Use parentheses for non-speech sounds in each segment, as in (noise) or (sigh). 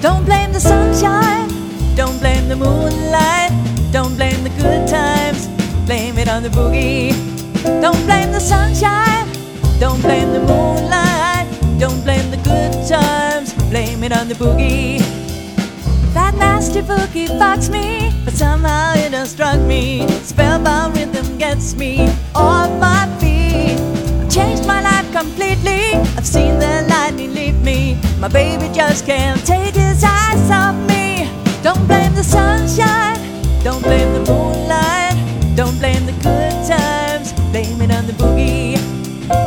Don't blame the sunshine. Don't blame the moonlight. Don't blame the good times. Blame it on the boogie. Don't blame the sunshine. Don't blame the moonlight. Don't blame the good times. Blame it on the boogie. That nasty boogie bugs me, but somehow it has struck me. Spellbound rhythm gets me on my feet. Completely. I've seen the lightning leave me. My baby just can't take his eyes off me. Don't blame the sunshine. Don't blame the moonlight. Don't blame the good times. Blame it on the boogie.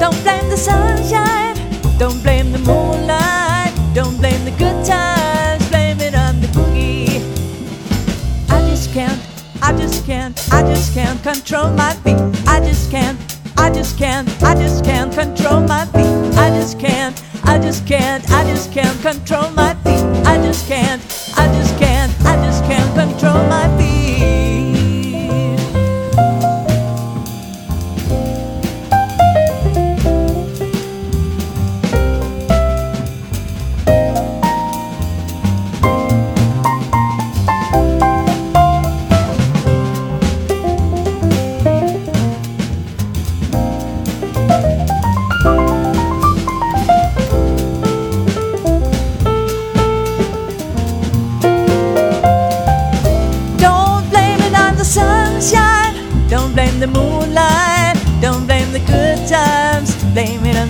Don't blame the sunshine. Don't blame the moonlight. Don't blame the good times. Blame it on the boogie. I just can't. I just can't. I just can't control my feet. I just can't. I just can't. I just can't control my feet. I just can't. I just can't. I just can't control my feet. I just can't. I just can't. I just can't control my feet.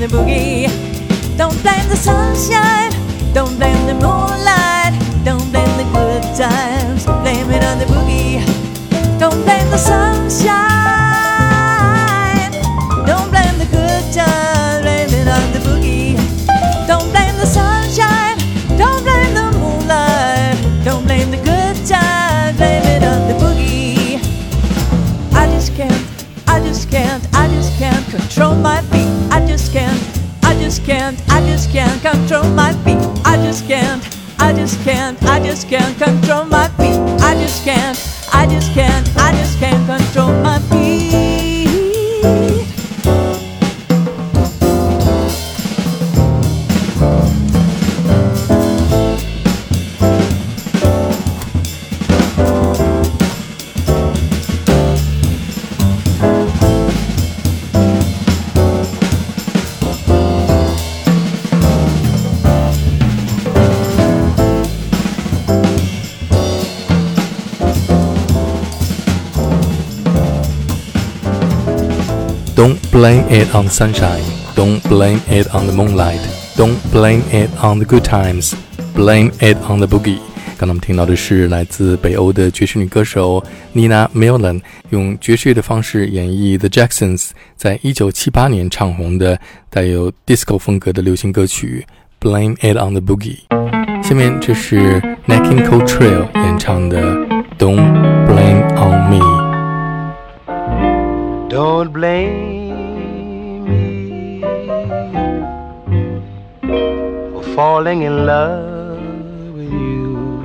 The boogie. Don't blame the sunshine. Don't blame the moonlight. Don't blame the good times. Blame it on the boogie. Don't blame the sunshine. Don't blame the good times. Blame it on the boogie. Don't blame the sunshine. Don't blame the moonlight. Don't blame the good times. Blame it on the boogie. I just can't. I just can't. I just can't control my I blame it on the sunshine. Don't blame it on the moonlight. Don't blame it on the good times. Blame it on the boogie. 刚才我们听到的是来自北欧的爵士女歌手 Nina Millen 用爵士乐的方式演绎 The Jacksons 在一九七八年唱红的带有 disco 风格的流行歌曲《Blame It on the Boogie》。下面这是 Nacking Cole Trail 演唱的《Don't Blame on Me》。Don't blame falling in love with you.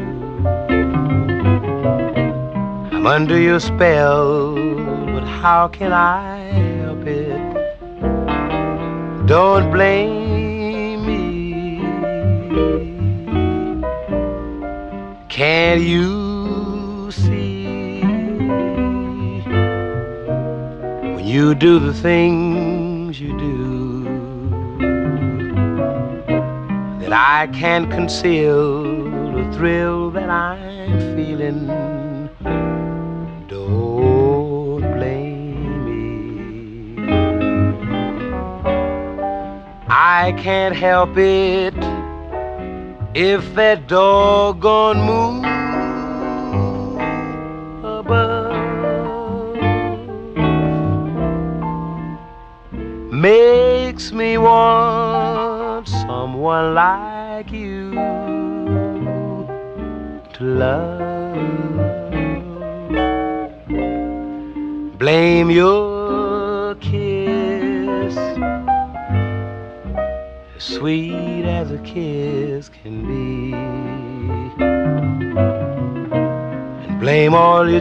I'm under your spell, but how can I help it? Don't blame me. Can't you see? when you do the things I can't conceal the thrill that I'm feeling. Don't blame me. I can't help it if that doggone moon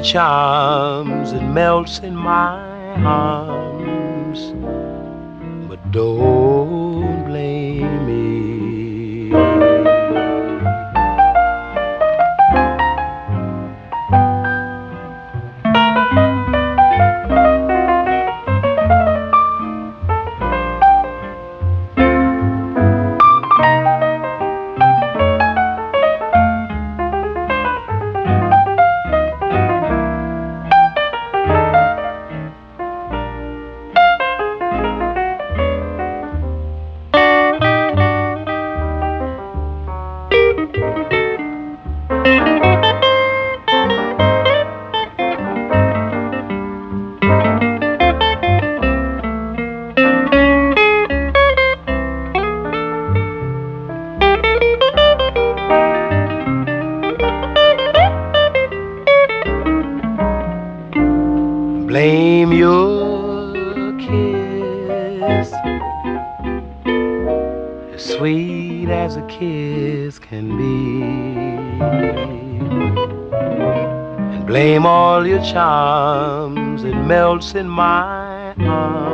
charms, it melts in my arms. Blame your kiss, as sweet as a kiss can be. And blame all your charms, it melts in my arms.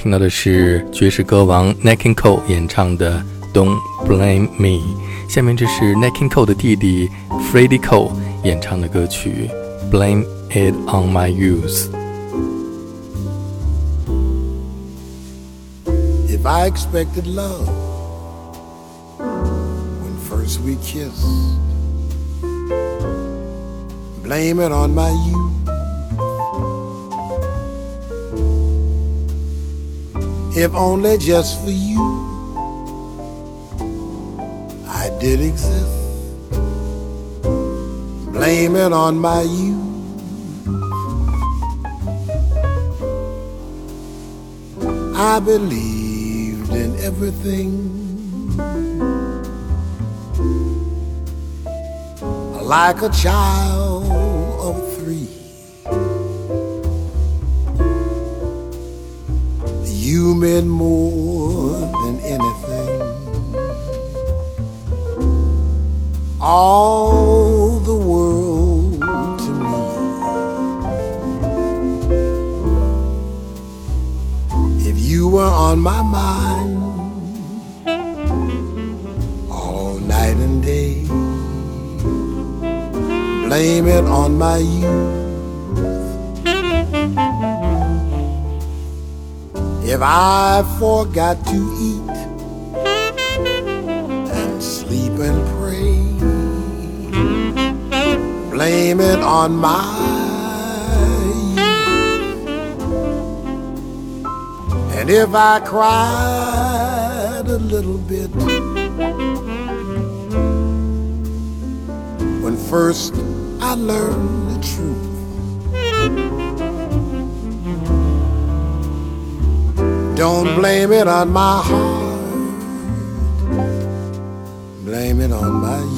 听到的是爵士歌王 Nat King Cole 演唱的《Don't Blame Me》，下面这是 Nat King Cole 的弟弟 Freddy Cole 演唱的歌曲《Blame It on My Youth》。If I expected love when first we kissed, blame it on my youth. If only just for you, I did exist. Blame it on my youth. I believed in everything. Like a child I forgot to eat and sleep and pray, blame it on my youth. And if I cried a little bit when first I learned the truth, don't blame it on my heart, blame it on my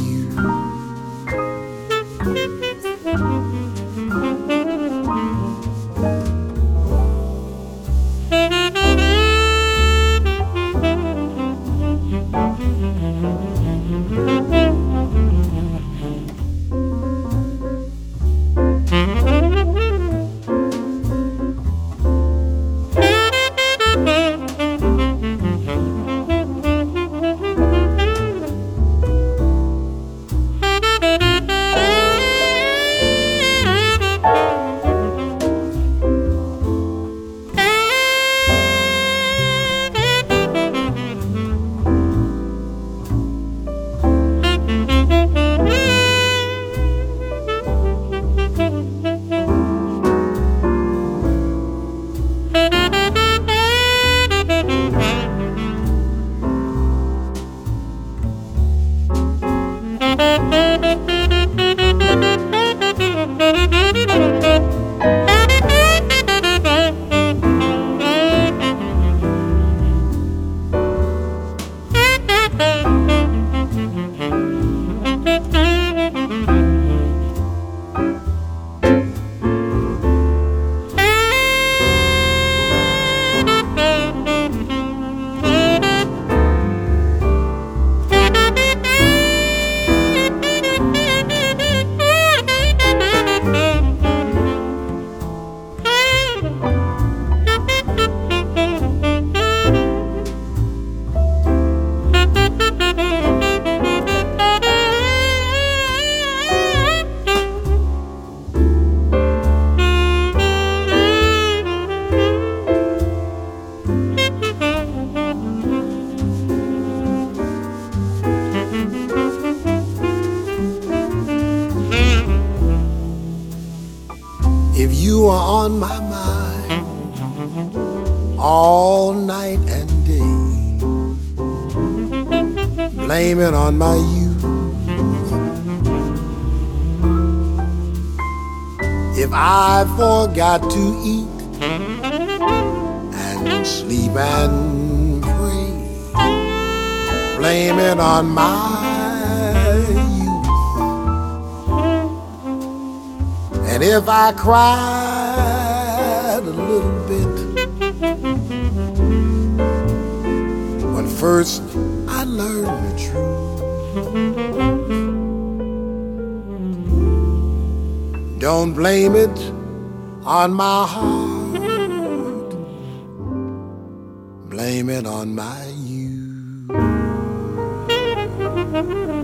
all night and day, blame it on my youth. If I forgot to eat and sleep and pray, blame it on my youth. And if I cried first I learned the truth, don't blame it on my heart, blame it on my youth. Thank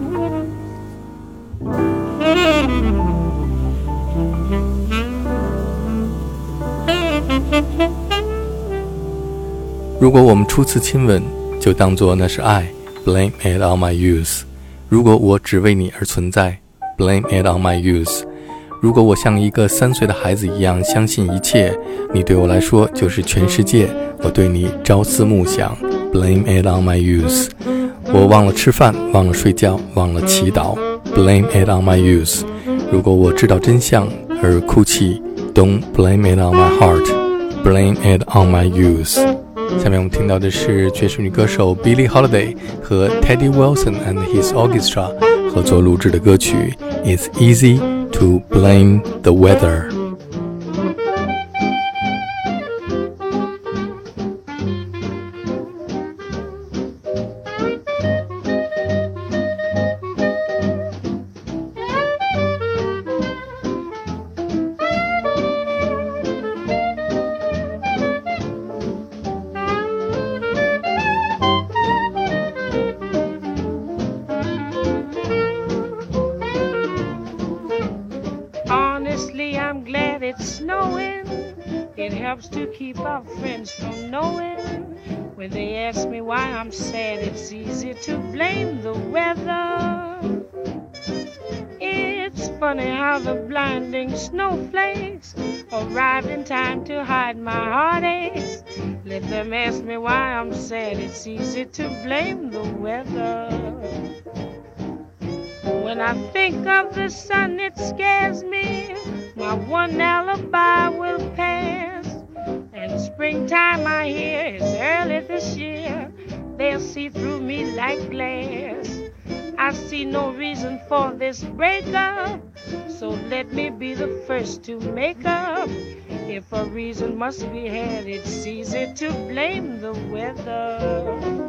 如果我们初次亲吻， (laughs) 就当作那是爱，blame it on my youth。如果我只为你而存在，blame it on my youth。如果我像一个三岁的孩子一样相信一切，你对我来说就是全世界，我对你朝思暮想，blame it on my youth。我忘了吃饭，忘了睡觉，忘了祈祷，blame it on my youth。如果我知道真相而哭泣，don't blame it on my heart，blame it on my youth。下面我们听到的是爵士女歌手 Billie Holiday 和 Teddy Wilson and His Orchestra 合作录制的歌曲《It's Easy to Blame the Weather》。Let them ask me why I'm sad, it's easy to blame the weather. When I think of the sun, it scares me. My one alibi will pass. And springtime, I hear, is early this year. They'll see through me like glass. I see no reason for this breakup. So let me be the first to make up. If a reason must be had, it's easy to blame the weather.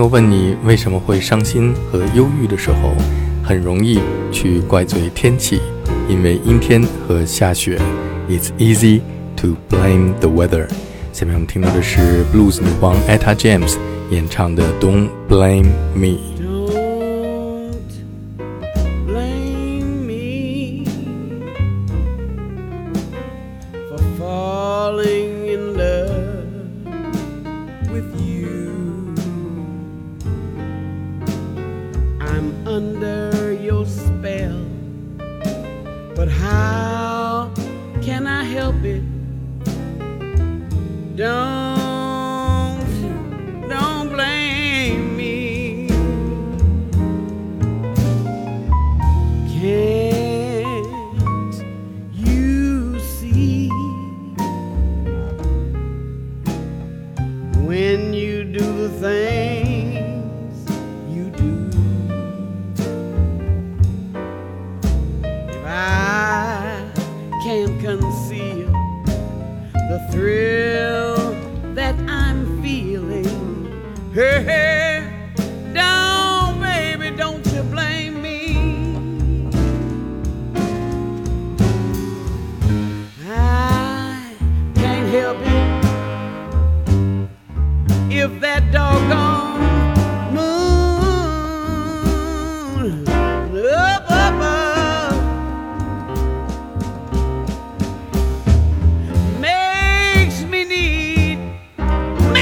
友问你为什么会伤心和忧郁的时候，很容易去怪罪天气，因为阴天和下雪。It's easy to blame the weather。下面我们听到的是 Blues 女王 Etta James 演唱的《Don't Blame Me》。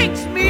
makes me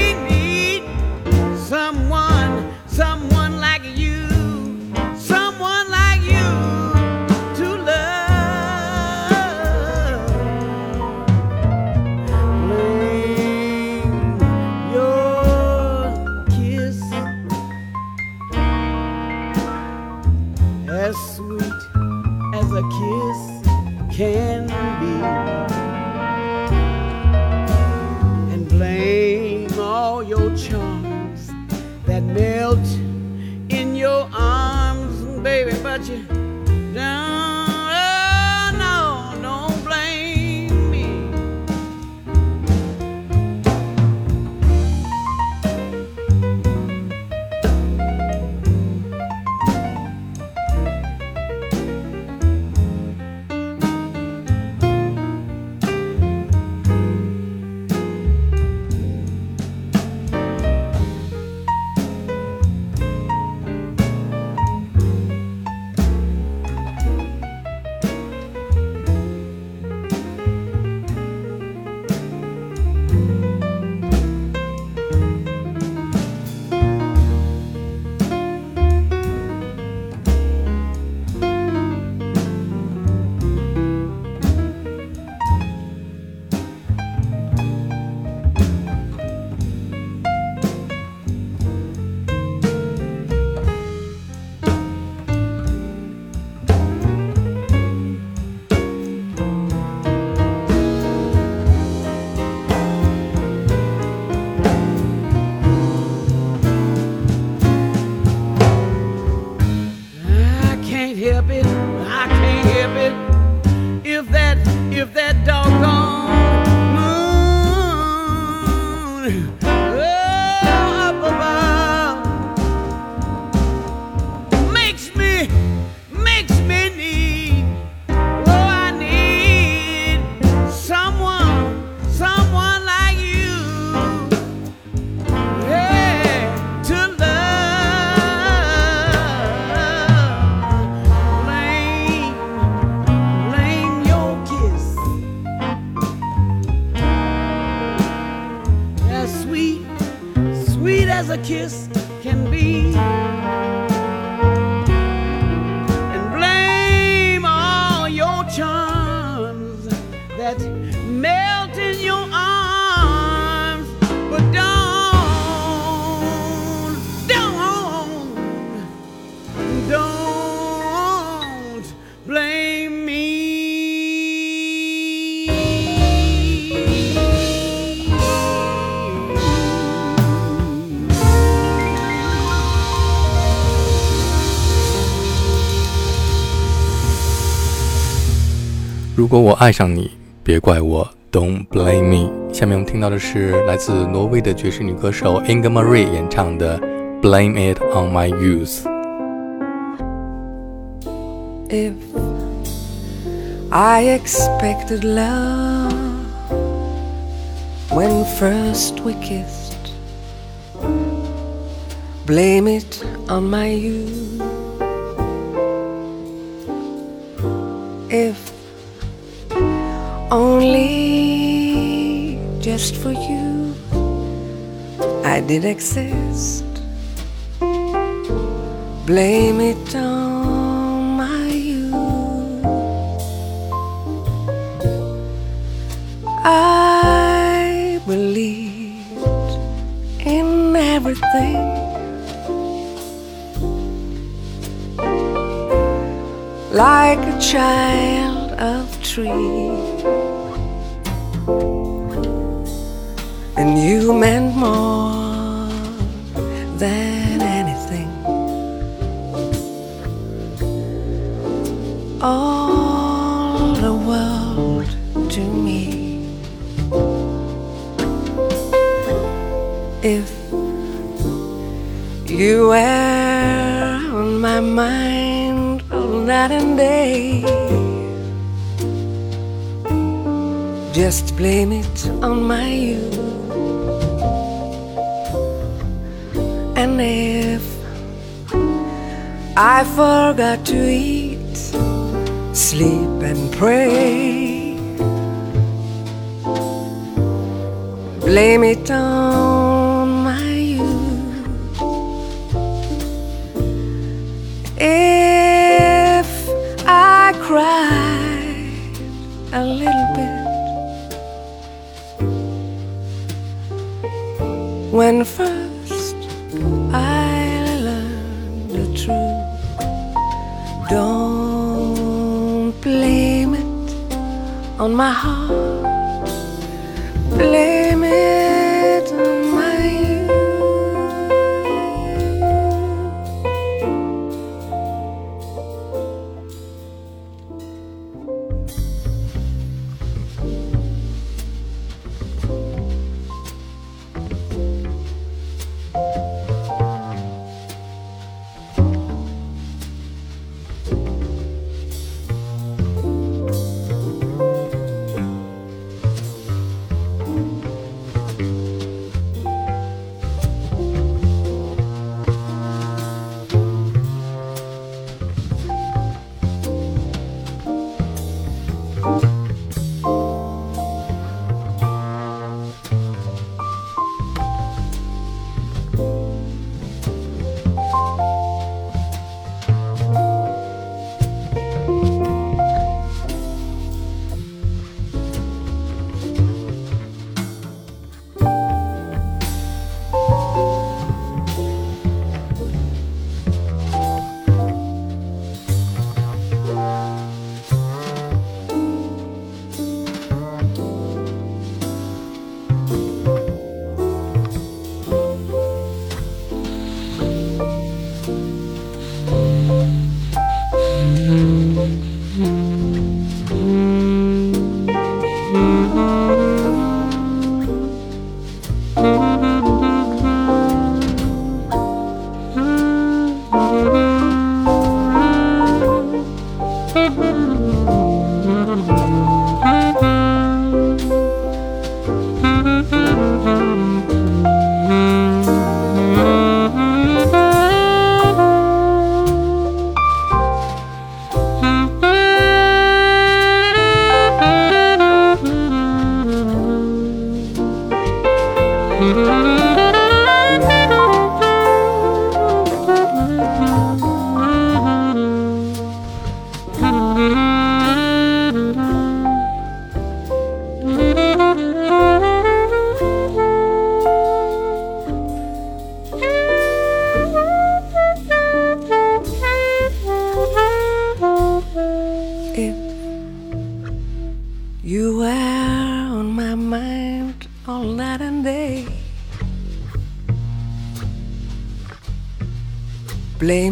as a kiss can be. 果我爱上你，别怪我，Don't blame me。下面我们听到的是来自挪威的爵士女歌手 Inger Marie 演唱的《Blame It on My Youth》。If I expected love when first we kissed, blame it on my youth. If only just for you I did exist, blame it on my youth. I believed in everything. Like a child of tree, you meant more than anything. All the world to me. If you were on my mind all night and day, just blame it on my youth. If I forgot to eat, sleep, and pray, blame it on my youth. If I cried a little bit when first don't blame it on my heart. Blame If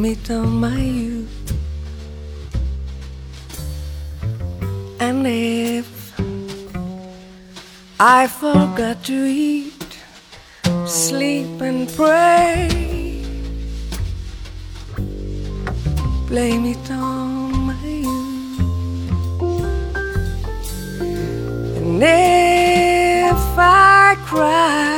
it on my youth. And if I forgot to eat, sleep, and pray. Blame it on my youth. And if I cried